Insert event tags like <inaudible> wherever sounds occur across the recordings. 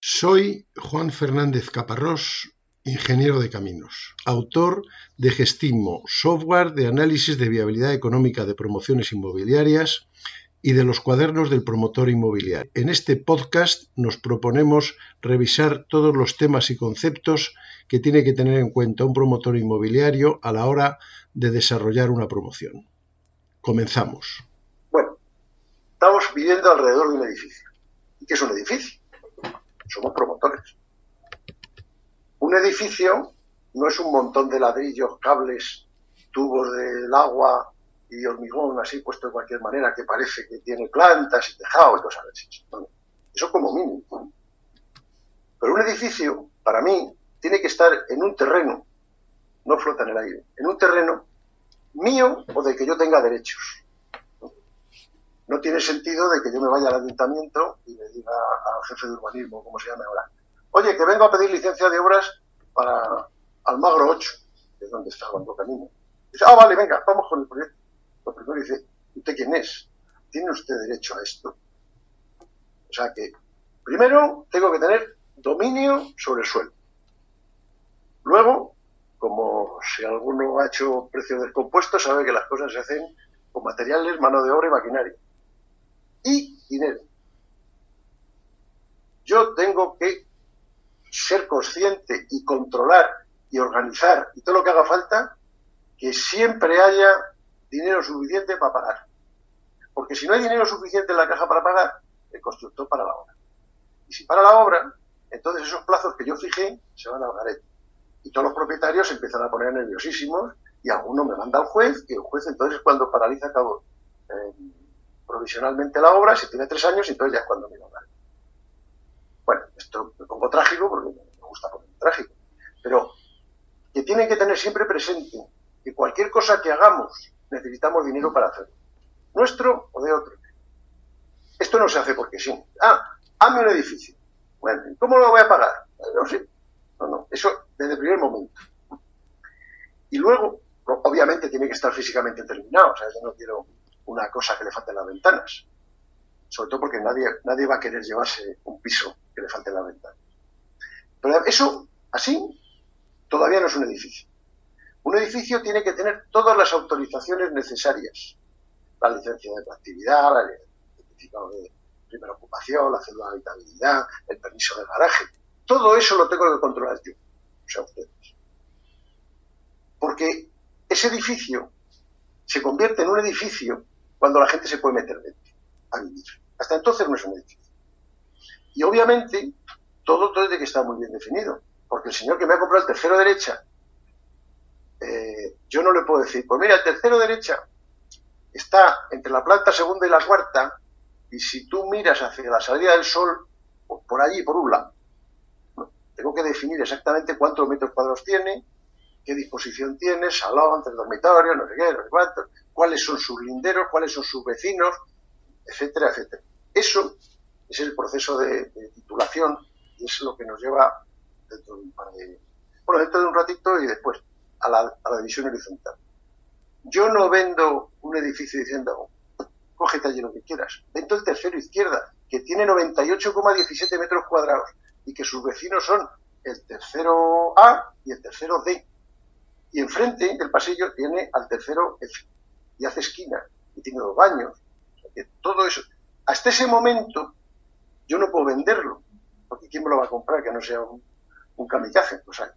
Soy Juan Fernández Caparrós, ingeniero de caminos, autor de Gestimo, software de análisis de viabilidad económica de promociones inmobiliarias y de los cuadernos del promotor inmobiliario. En este podcast nos proponemos revisar todos los temas y conceptos que tiene que tener en cuenta un promotor inmobiliario a la hora de desarrollar una promoción. Comenzamos. Bueno, estamos viviendo alrededor de un edificio. ¿Y qué es un edificio? Somos promotores. Un edificio no es un montón de ladrillos, cables, tubos del agua y hormigón así puesto de cualquier manera que parece que tiene plantas y tejado y cosas así. eso como mínimo. Pero un edificio, para mí, tiene que estar en un terreno, no flota en el aire, en un terreno mío o de que yo tenga derechos no tiene sentido de que yo me vaya al ayuntamiento y le diga al jefe de urbanismo, como se llama ahora, oye, que vengo a pedir licencia de obras para Almagro 8, que es donde está Juan Camino. Dice, ah, vale, venga, vamos con el proyecto. Lo primero dice, ¿usted quién es? ¿Tiene usted derecho a esto? O sea que, primero, tengo que tener dominio sobre el suelo. Luego, como si alguno ha hecho precios descompuestos, sabe que las cosas se hacen con materiales, mano de obra y maquinaria y dinero. Yo tengo que ser consciente y controlar y organizar y todo lo que haga falta, que siempre haya dinero suficiente para pagar. Porque si no hay dinero suficiente en la caja para pagar, el constructor para la obra. Y si para la obra, entonces esos plazos que yo fijé se van a garete. Y todos los propietarios empiezan a poner nerviosísimos y alguno me manda al juez y el juez entonces cuando paraliza cabo, eh, provisionalmente la obra, si tiene tres años, entonces ya es cuando me lo dan. Bueno, esto me pongo trágico porque me gusta poner trágico, pero que tienen que tener siempre presente que cualquier cosa que hagamos necesitamos dinero para hacerlo, nuestro o de otro. Esto no se hace porque sí. Ah, hazme un edificio. Bueno, ¿cómo lo voy a pagar? No sé. No, no, eso desde el primer momento. Y luego, obviamente, tiene que estar físicamente terminado. O sea, yo no quiero una cosa que le falten las ventanas. Sobre todo porque nadie, nadie va a querer llevarse un piso que le falte las ventanas. Pero eso, así, todavía no es un edificio. Un edificio tiene que tener todas las autorizaciones necesarias. La licencia de actividad, el certificado de primera ocupación, la cédula de habitabilidad, el permiso de garaje. Todo eso lo tengo que controlar yo, o sea, ustedes. Porque ese edificio se convierte en un edificio cuando la gente se puede meter dentro a vivir. Hasta entonces no es un edificio. Y obviamente todo tiene que estar muy bien definido, porque el señor que me ha comprado el tercero derecha, eh, yo no le puedo decir, pues mira, el tercero derecha está entre la planta segunda y la cuarta, y si tú miras hacia la salida del sol, pues por allí, por un lado. Tengo que definir exactamente cuántos metros cuadrados tiene, qué disposición tiene, salón, tres dormitorios, no sé qué, no sé cuántos, cuáles son sus linderos, cuáles son sus vecinos, etcétera, etcétera. Eso es el proceso de, titulación y es lo que nos lleva dentro de un par de, bueno, dentro de un ratito y después a la, a la división horizontal. Yo no vendo un edificio diciendo, cógete allí lo que quieras. Vendo el tercero izquierda, que tiene 98,17 metros cuadrados y que sus vecinos son el tercero A y el tercero D. Y enfrente del pasillo tiene al tercero. Y hace esquina. Y tiene dos baños. todo eso. Hasta ese momento yo no puedo venderlo. Porque ¿quién me lo va a comprar que no sea un, un kamikaze? Pues hay.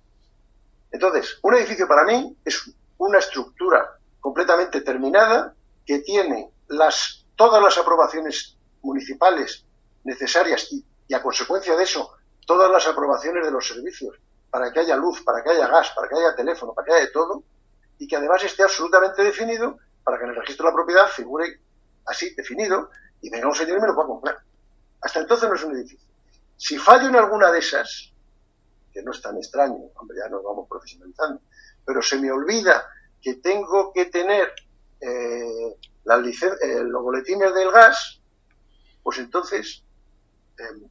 Entonces, un edificio para mí es una estructura completamente terminada que tiene las, todas las aprobaciones municipales necesarias y a consecuencia de eso todas las aprobaciones de los servicios para que haya luz, para que haya gas, para que haya teléfono, para que haya de todo, y que además esté absolutamente definido para que en el registro de la propiedad figure así definido y venga un señor y me lo pueda comprar. Hasta entonces no es un edificio. Si fallo en alguna de esas, que no es tan extraño, hombre, ya nos vamos profesionalizando, pero se me olvida que tengo que tener eh, eh, los boletines del gas, pues entonces eh,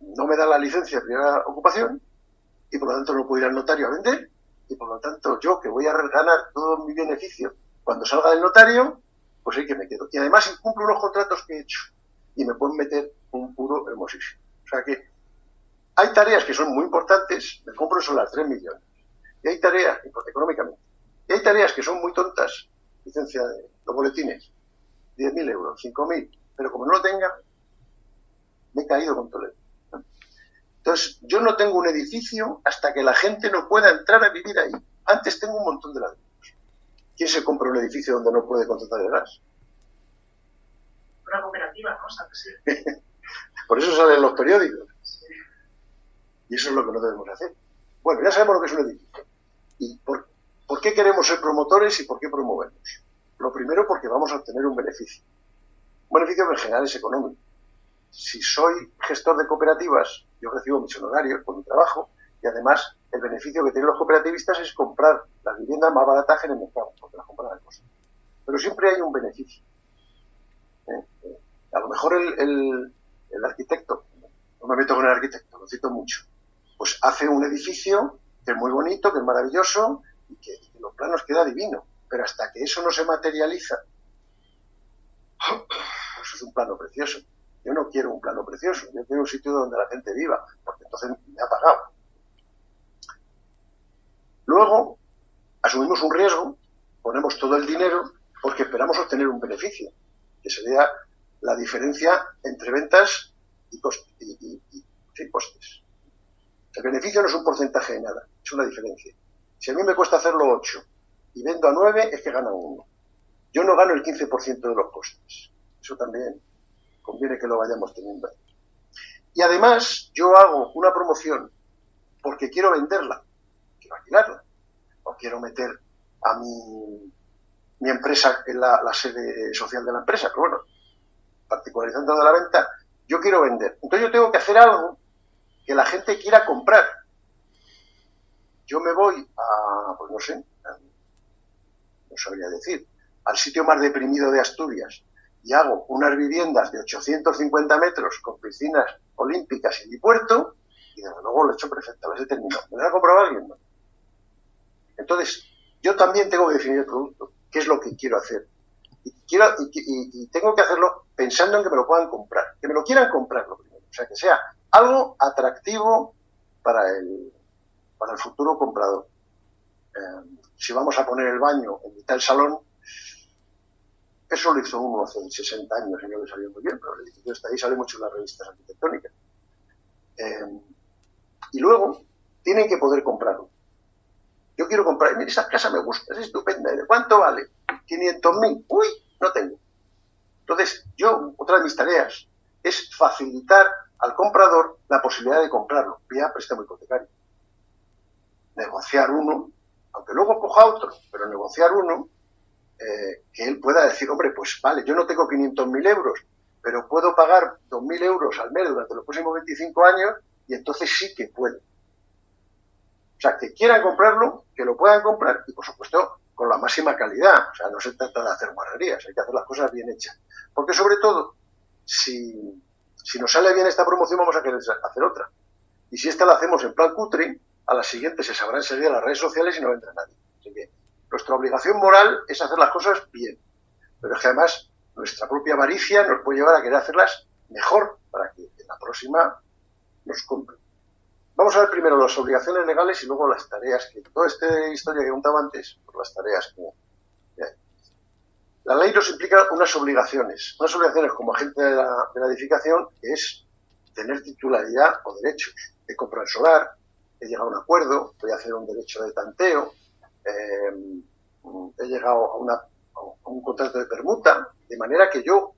no me da la licencia de primera ocupación y por lo tanto no puedo ir al notario a vender y por lo tanto yo que voy a ganar todo mi beneficio cuando salga del notario, pues hay que me quedo. Y además incumplo unos contratos que he hecho y me pueden meter un puro hermosísimo. O sea que Hay tareas que son muy importantes, me compro solo las 3 millones. Y hay tareas, económicamente, y hay tareas que son muy tontas, licencia de los boletines, 10.000 euros, 5.000, pero como no lo tenga, me he caído con Toledo. Entonces, yo no tengo un edificio hasta que la gente no pueda entrar a vivir ahí. Antes tengo un montón de ladrillos. ¿Quién se compra un edificio donde no puede contratar el gas? Una cooperativa, ¿no? <laughs> Por eso salen los periódicos. Y eso es lo que no debemos hacer. Bueno, ya sabemos lo que es un edificio. ¿Y por, por qué queremos ser promotores y por qué promovemos? Lo primero porque vamos a obtener un beneficio. Un beneficio que en general es económico. Si soy gestor de cooperativas, yo recibo mis honorarios por mi trabajo y además el beneficio que tienen los cooperativistas es comprar las viviendas más baratas en el mercado, porque las compran a costo. Pero siempre hay un beneficio. ¿Eh? Eh, a lo mejor el, arquitecto, no me meto con el arquitecto, lo cito mucho, pues hace un edificio que es muy bonito, que es maravilloso y que, y que los planos queda divino. Pero hasta que eso no se materializa, <clears throat> pues es un plano precioso. Yo no quiero un plano precioso, yo quiero un sitio donde la gente viva, porque entonces me ha pagado. Luego, asumimos un riesgo, ponemos todo el dinero porque esperamos obtener un beneficio, que sería la diferencia entre ventas y, costes. El beneficio no es un porcentaje de nada, es una diferencia. Si a mí me cuesta hacerlo 8 y vendo a 9, es que gana uno. Yo no gano el 15% de los costes. Eso también conviene que lo vayamos teniendo ahí. Y además, yo hago una promoción porque quiero venderla alquilarla. O quiero meter a mi, mi empresa en la, sede social de la empresa, pero bueno, particularizando de la venta, yo quiero vender. Entonces yo tengo que hacer algo que la gente quiera comprar. Yo me voy a, pues no sé, no sabría decir, al sitio más deprimido de Asturias y hago unas viviendas de 850 metros con piscinas olímpicas y puerto, y desde luego lo he hecho perfecto, lo he terminado. ¿Me lo ha comprado alguien? No. Entonces, yo también tengo que definir el producto, qué es lo que quiero hacer. Y, quiero, y, tengo que hacerlo pensando en que me lo puedan comprar, que me lo quieran comprar lo primero. O sea, que sea algo atractivo para el, para el futuro comprador. Eh, si vamos a poner el baño en mitad del salón, eso lo hizo uno hace 60 años y no le salió muy bien, pero el edificio está ahí, sale mucho en las revistas arquitectónicas. Eh, y luego, tienen que poder comprarlo. Yo quiero comprar, mira, esa casa me gusta, es estupenda. ¿De cuánto vale? 500 mil. Uy, no tengo. Entonces, yo, otra de mis tareas es facilitar al comprador la posibilidad de comprarlo vía préstamo hipotecario. Negociar uno, aunque luego coja otro, pero negociar uno eh, que él pueda decir, hombre, pues vale, yo no tengo 500.000 euros, pero puedo pagar 2.000 euros al mes durante los próximos 25 años y entonces sí que puedo. O sea, que quieran comprarlo, que lo puedan comprar y, por supuesto, con la máxima calidad. O sea, no se trata de hacer guarrerías, hay que hacer las cosas bien hechas. Porque, sobre todo, si, si nos sale bien esta promoción, vamos a querer hacer otra. Y si esta la hacemos en plan cutre, a la siguiente se sabrán seguir las redes sociales y no vendrá nadie. Así que nuestra obligación moral es hacer las cosas bien. Pero es que además nuestra propia avaricia nos puede llevar a querer hacerlas mejor para que en la próxima nos compren. Vamos a ver primero las obligaciones legales y luego las tareas, que toda esta historia que contaba antes, por las tareas que, La ley nos implica unas obligaciones, unas obligaciones como agente de la, edificación, que es tener titularidad o derechos. He comprado el solar, he llegado a un acuerdo, voy a hacer un derecho de tanteo, eh, he llegado a, un contrato de permuta, de manera que yo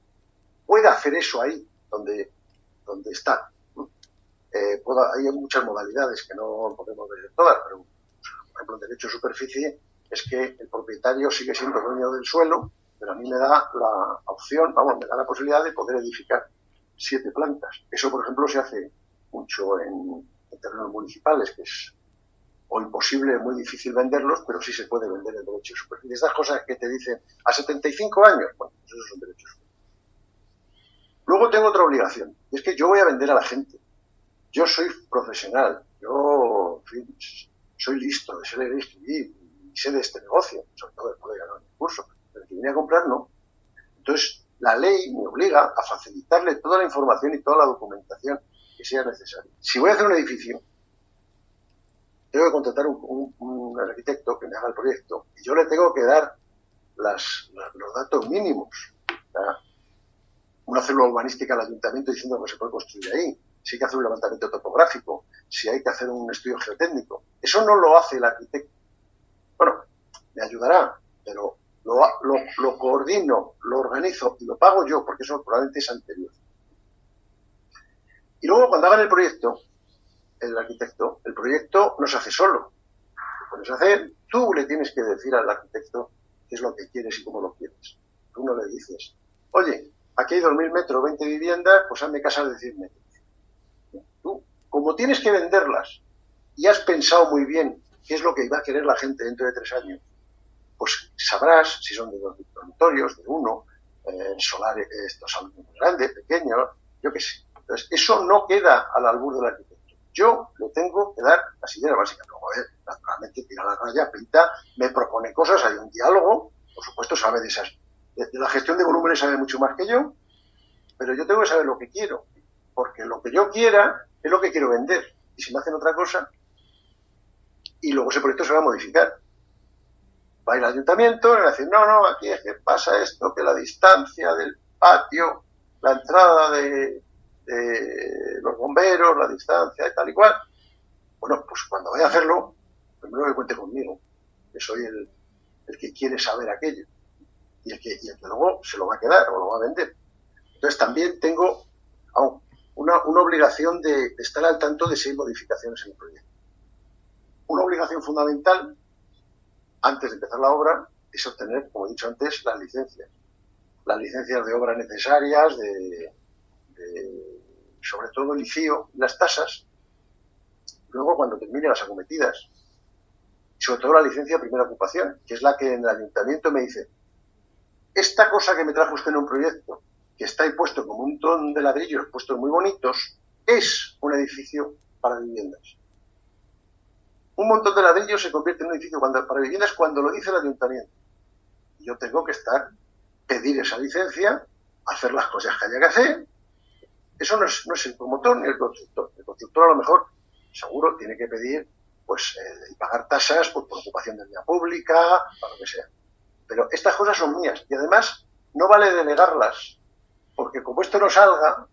pueda hacer eso ahí donde, donde está. Eh, hay muchas modalidades que no podemos ver todas, pero por ejemplo, el derecho de superficie es que el propietario sigue siendo dueño del suelo, pero a mí me da la opción, vamos, me da la posibilidad de poder edificar siete plantas. Eso, por ejemplo, se hace mucho en, terrenos municipales, que es o imposible, muy difícil venderlos, pero sí se puede vender el derecho de superficie. Estas cosas que te dicen a 75 años, bueno, pues eso es un derecho Luego tengo otra obligación, y es que yo voy a vender a la gente yo soy profesional, yo soy listo, de ser escribir y sé de este negocio, sobre todo después de ganar un curso, pero que viene a comprar no. Entonces, la ley me obliga a facilitarle toda la información y toda la documentación que sea necesario. Si voy a hacer un edificio, tengo que contratar un, arquitecto que me haga el proyecto y yo le tengo que dar las, los datos mínimos. Una célula urbanística al ayuntamiento diciendo que se puede construir ahí, si hay que hacer un levantamiento topográfico, si hay que hacer un estudio geotécnico. Eso no lo hace el arquitecto. Bueno, me ayudará, pero lo, lo, lo coordino, lo organizo y lo pago yo, porque eso probablemente es anterior. Y luego cuando hagan el proyecto, el arquitecto, el proyecto no se hace solo. Lo se hacer, tú le tienes que decir al arquitecto qué es lo que quieres y cómo lo quieres. Tú no le dices, oye, aquí hay 2.000 metros, 20 viviendas, pues hazme casas de 100 metros. Tú, como tienes que venderlas y has pensado muy bien qué es lo que va a querer la gente dentro de tres años, pues sabrás si son de dos dormitorios, de uno, eh, solar, estos muy grandes, pequeños, yo qué sé. Entonces, eso no queda al albur del arquitecto. Yo le tengo que dar las ideas básicas. Luego, naturalmente, tira la raya, pinta, me propone cosas, hay un diálogo, por supuesto, sabe de esas. De, la gestión de volúmenes sabe mucho más que yo, pero yo tengo que saber lo que quiero, porque lo que yo quiera es lo que quiero vender. Y si me hacen otra cosa, y luego ese proyecto se va a modificar. Va a al ayuntamiento y va a decir, no, no, aquí es que pasa esto, que la distancia del patio, la entrada de, los bomberos, la distancia y tal y cual. Bueno, pues cuando vaya a hacerlo, primero que cuente conmigo, que soy el, el que quiere saber aquello y el, que, y el que luego se lo va a quedar o lo va a vender. Entonces también tengo una, una obligación de, estar al tanto de si hay modificaciones en el proyecto. Una obligación fundamental, antes de empezar la obra, es obtener, como he dicho antes, las licencias. Las licencias de obra necesarias, de sobre todo el ICIO, las tasas, luego cuando termine las acometidas, sobre todo la licencia de primera ocupación, que es la que en el ayuntamiento me dice, esta cosa que me trajo usted en un proyecto, que está ahí puesto como un montón de ladrillos puestos muy bonitos, es un edificio para viviendas. Un montón de ladrillos se convierte en un edificio para viviendas cuando lo dice el ayuntamiento. Yo tengo que estar, pedir esa licencia, hacer las cosas que haya que hacer, eso no es, el promotor ni el constructor. El constructor a lo mejor, seguro, tiene que pedir pues eh, pagar tasas por, ocupación de vía pública, para lo que sea. Pero estas cosas son mías y además no vale delegarlas, porque como esto no salga,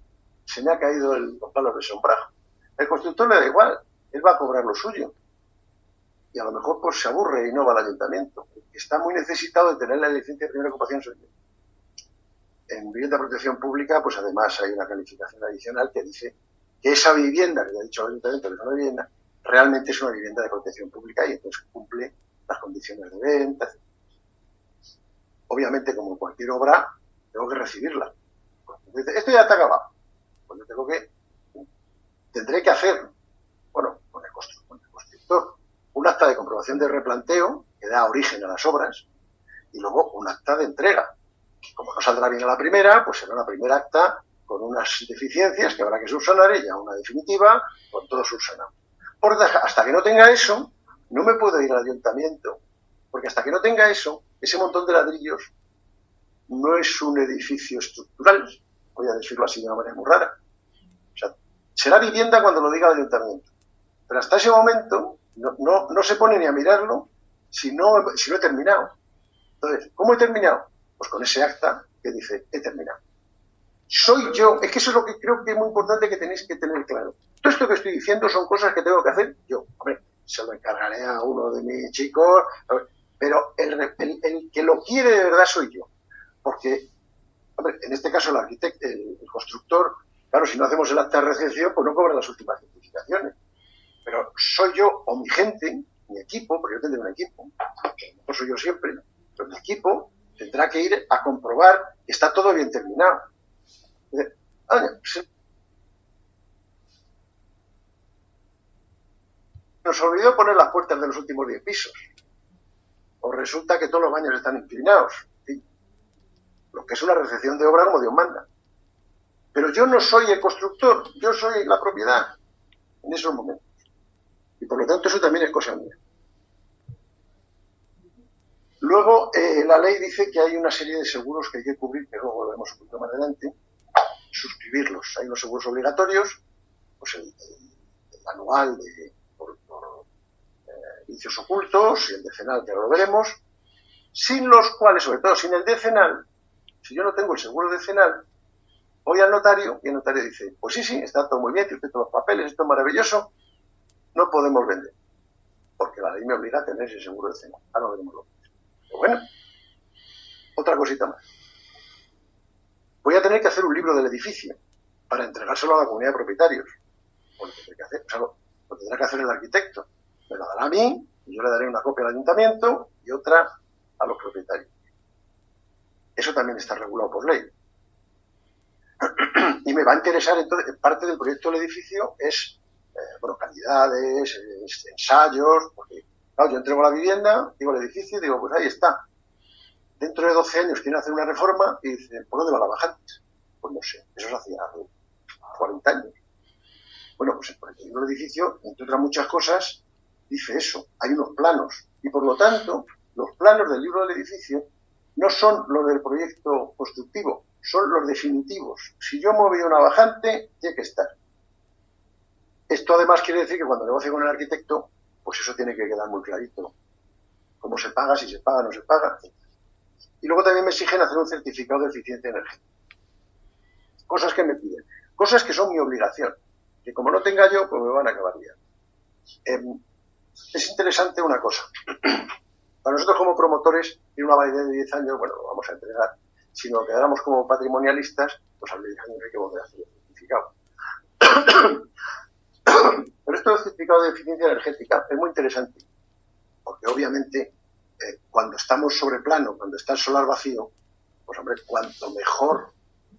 se me ha caído el palo de sombrajo. El constructor le da igual, él va a cobrar lo suyo. Y a lo mejor pues se aburre y no va al ayuntamiento. Está muy necesitado de tener la licencia de primera ocupación suya en vivienda de protección pública, pues además hay una calificación adicional que dice que esa vivienda, que ha dicho el ayuntamiento que es una vivienda, realmente es una vivienda de protección pública y entonces cumple las condiciones de venta. Obviamente, como cualquier obra, tengo que recibirla. Esto ya está acabado. Pues yo tengo que, tendré que hacer, bueno, con el, constructor, un acta de comprobación de replanteo que da origen a las obras y luego un acta de entrega como no saldrá bien a la primera, pues será una primera acta con unas deficiencias que habrá que subsanar y ya una definitiva con todo subsanado. Porque hasta que no tenga eso, no me puedo ir al ayuntamiento, porque hasta que no tenga eso, ese montón de ladrillos no es un edificio estructural, voy a decirlo así de una manera muy rara. O sea, será vivienda cuando lo diga el ayuntamiento. Pero hasta ese momento no, no, no se pone ni a mirarlo si no, si no he terminado. Entonces, ¿cómo he terminado? Pues con ese acta que dice, he terminado. Soy yo, es que eso es lo que creo que es muy importante que tenéis que tener claro. Todo esto que estoy diciendo son cosas que tengo que hacer yo. Hombre, se lo encargaré a uno de mis chicos, pero el, que lo quiere de verdad soy yo. Porque, hombre, en este caso el arquitecto, el, constructor, claro, si no hacemos el acta de recepción, pues no cobra las últimas certificaciones. Pero soy yo o mi gente, mi equipo, porque yo tendré un equipo, no soy yo siempre, pero mi equipo tendrá que ir a comprobar que está todo bien terminado. Nos olvidó poner las puertas de los últimos 10 pisos. O resulta que todos los baños están inclinados. Lo que es una recepción de obra como Dios manda. Pero yo no soy el constructor, yo soy la propiedad en esos momentos. Y por lo tanto eso también es cosa mía. Luego, eh, la ley dice que hay una serie de seguros que hay que cubrir, que luego volvemos un poquito más adelante, suscribirlos. Hay unos seguros obligatorios pues el, anual de, por, eh, vicios ocultos y el decenal, que ahora lo veremos, sin los cuales, sobre todo sin el decenal, si yo no tengo el seguro decenal, voy al notario y el notario dice, pues sí, sí, está todo muy bien, tiene todos los papeles, esto es maravilloso, no podemos vender, porque la ley me obliga a tener ese seguro decenal. Ahora veremos lo Pero bueno, otra cosita más. Voy a tener que hacer un libro del edificio para entregárselo a la comunidad de propietarios. Lo que tendrá que hacer el arquitecto. Me lo dará a mí, y yo le daré una copia al ayuntamiento y otra a los propietarios. Eso también está regulado por ley. <clears throat> y me va a interesar, entonces, parte del proyecto del edificio es, eh, bueno, calidades, ensayos, porque, yo entrego la vivienda, digo el edificio y digo, pues ahí está. Dentro de 12 años quieren hacer una reforma y dicen, ¿por dónde va la bajantes? Pues no sé, eso se hacía hace 40 años. Bueno, pues el del edificio, entre otras muchas cosas, dice eso, hay unos planos. Y por lo tanto, los planos del libro del edificio no son los del proyecto constructivo, son los definitivos. Si yo muevo una bajante, tiene que estar. Esto además quiere decir que cuando negocio con el arquitecto, pues eso tiene que quedar muy clarito. Cómo se paga, si se paga, no se paga. Y luego también me exigen hacer un certificado de eficiencia energética. Cosas que me piden. Cosas que son mi obligación. Que como no tenga yo, pues me van a acabar bien. Em, es interesante una cosa. <clears throat> Para nosotros como promotores, en una validez de 10 años, bueno, lo vamos a entregar. Si nos quedáramos como patrimonialistas, pues al 10 años hay que volver a hacer el certificado. Pero esto del de eficiencia energética es muy interesante, porque obviamente eh, cuando estamos sobre plano, cuando está el solar vacío, pues hombre, cuanto mejor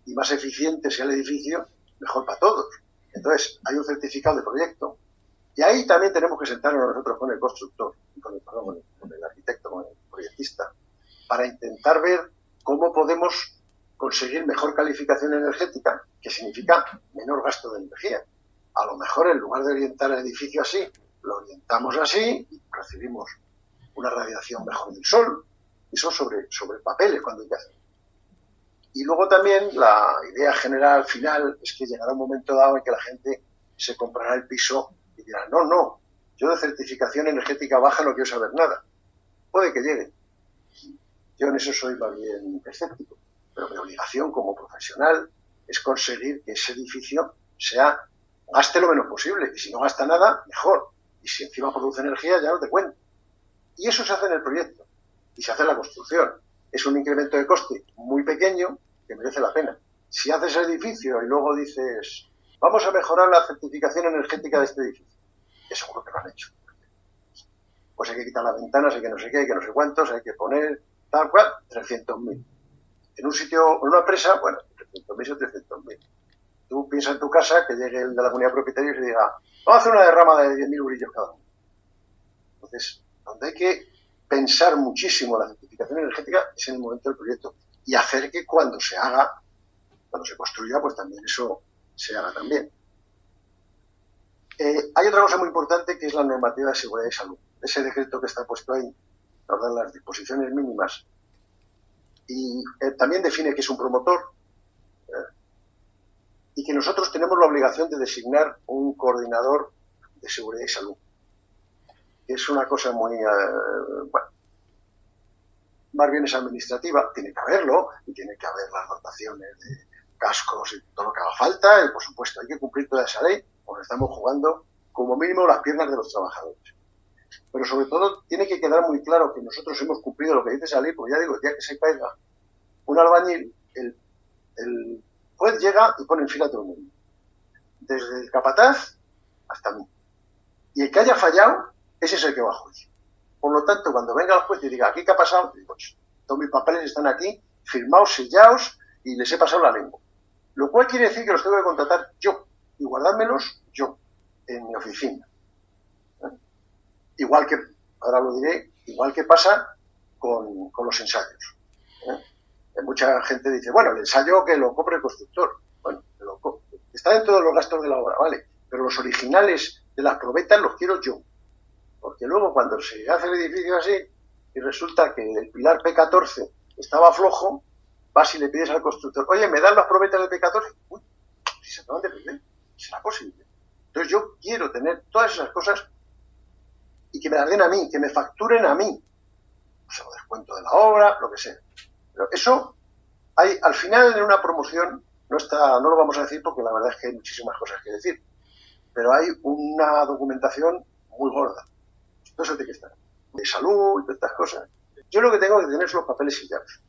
y más eficiente sea el edificio, mejor para todos. Entonces, hay un certificado de proyecto y ahí también tenemos que sentarnos nosotros con el constructor, con el, con el arquitecto, con el proyectista, para intentar ver cómo podemos conseguir mejor calificación energética, que significa menor gasto de energía. A lo mejor en lugar de orientar el edificio así, lo orientamos así y recibimos una radiación mejor del sol. Eso sobre, sobre papeles cuando hacer. Y luego también la idea general final es que llegará un momento dado en que la gente se comprará el piso y dirá, no, no, yo de certificación energética baja no quiero saber nada. Puede que llegue. Yo en eso soy más bien escéptico. Pero mi obligación como profesional es conseguir que ese edificio sea, gaste lo menos posible. Y si no gasta nada, mejor. Y si encima produce energía, ya no te cuento. Y eso se hace en el proyecto. Y se hace en la construcción es un incremento de coste muy pequeño que merece la pena. Si haces el edificio y luego dices, vamos a mejorar la certificación energética de este edificio, es seguro que lo han hecho. Pues hay que quitar las ventanas, hay que no sé qué, hay que no sé cuántos, hay que poner tal cual, 300.000. En un sitio, en una empresa, bueno, 300.000 o 300.000. Tú piensas en tu casa que llegue el de la comunidad propietaria y se diga, vamos a hacer una derrama de 10.000 brillos cada uno. Entonces, donde hay que pensar muchísimo la certificación energética es en el momento del proyecto y hacer que cuando se haga, cuando se construya, pues también eso se haga también. Eh, hay otra cosa muy importante que es la normativa de seguridad y salud. Ese decreto que está puesto ahí las disposiciones mínimas y eh, también define que es un promotor y que nosotros tenemos la obligación de designar un coordinador de seguridad y salud es una cosa muy, eh, bueno, más bien es administrativa, tiene que haberlo, y tiene que haber las dotaciones de cascos y todo lo que haga falta, y por supuesto hay que cumplir toda esa ley, porque estamos jugando como mínimo las piernas de los trabajadores. Pero sobre todo tiene que quedar muy claro que nosotros hemos cumplido lo que dice esa ley, porque ya digo, día que se caiga un albañil, el juez llega y pone en fila a todo el mundo. Desde el capataz hasta mí. Y el que haya fallado, ese es el que va a juicio. Por lo tanto, cuando venga el juez y diga, ¿aquí qué ha pasado? Digo, todos mis papeles están aquí, firmados, sellados, y les he pasado la lengua. Lo cual quiere decir que los tengo que contratar yo y guardármelos yo, en mi oficina. Igual que, ahora lo diré, igual que pasa con, los ensayos. ¿Eh? Mucha gente dice, bueno, el ensayo que lo compre el constructor. Bueno, está dentro de los gastos de la obra, ¿vale? Pero los originales de las probetas los quiero yo. Porque luego cuando se hace el edificio así y resulta que el pilar P14 estaba flojo, vas y le pides al constructor, oye, ¿me dan las probetas del P14? Uy, si se acaban de perder, será posible. Entonces yo quiero tener todas esas cosas y que me las den a mí, que me facturen a mí. O sea, descuento de la obra, lo que sea. Pero eso hay, al final en una promoción, no está, no lo vamos a decir porque la verdad es que hay muchísimas cosas que decir, pero hay una documentación muy gorda. Eso tiene que estar. De salud y todas estas cosas. Yo lo que tengo que tener son los papeles sellados.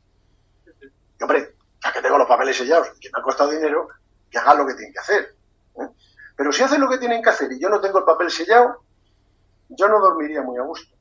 Y hombre, ya que tengo los papeles sellados, que me ha costado dinero, que hagan lo que tienen que hacer. ¿eh? Pero si hacen lo que tienen que hacer y yo no tengo el papel sellado, yo no dormiría muy a gusto.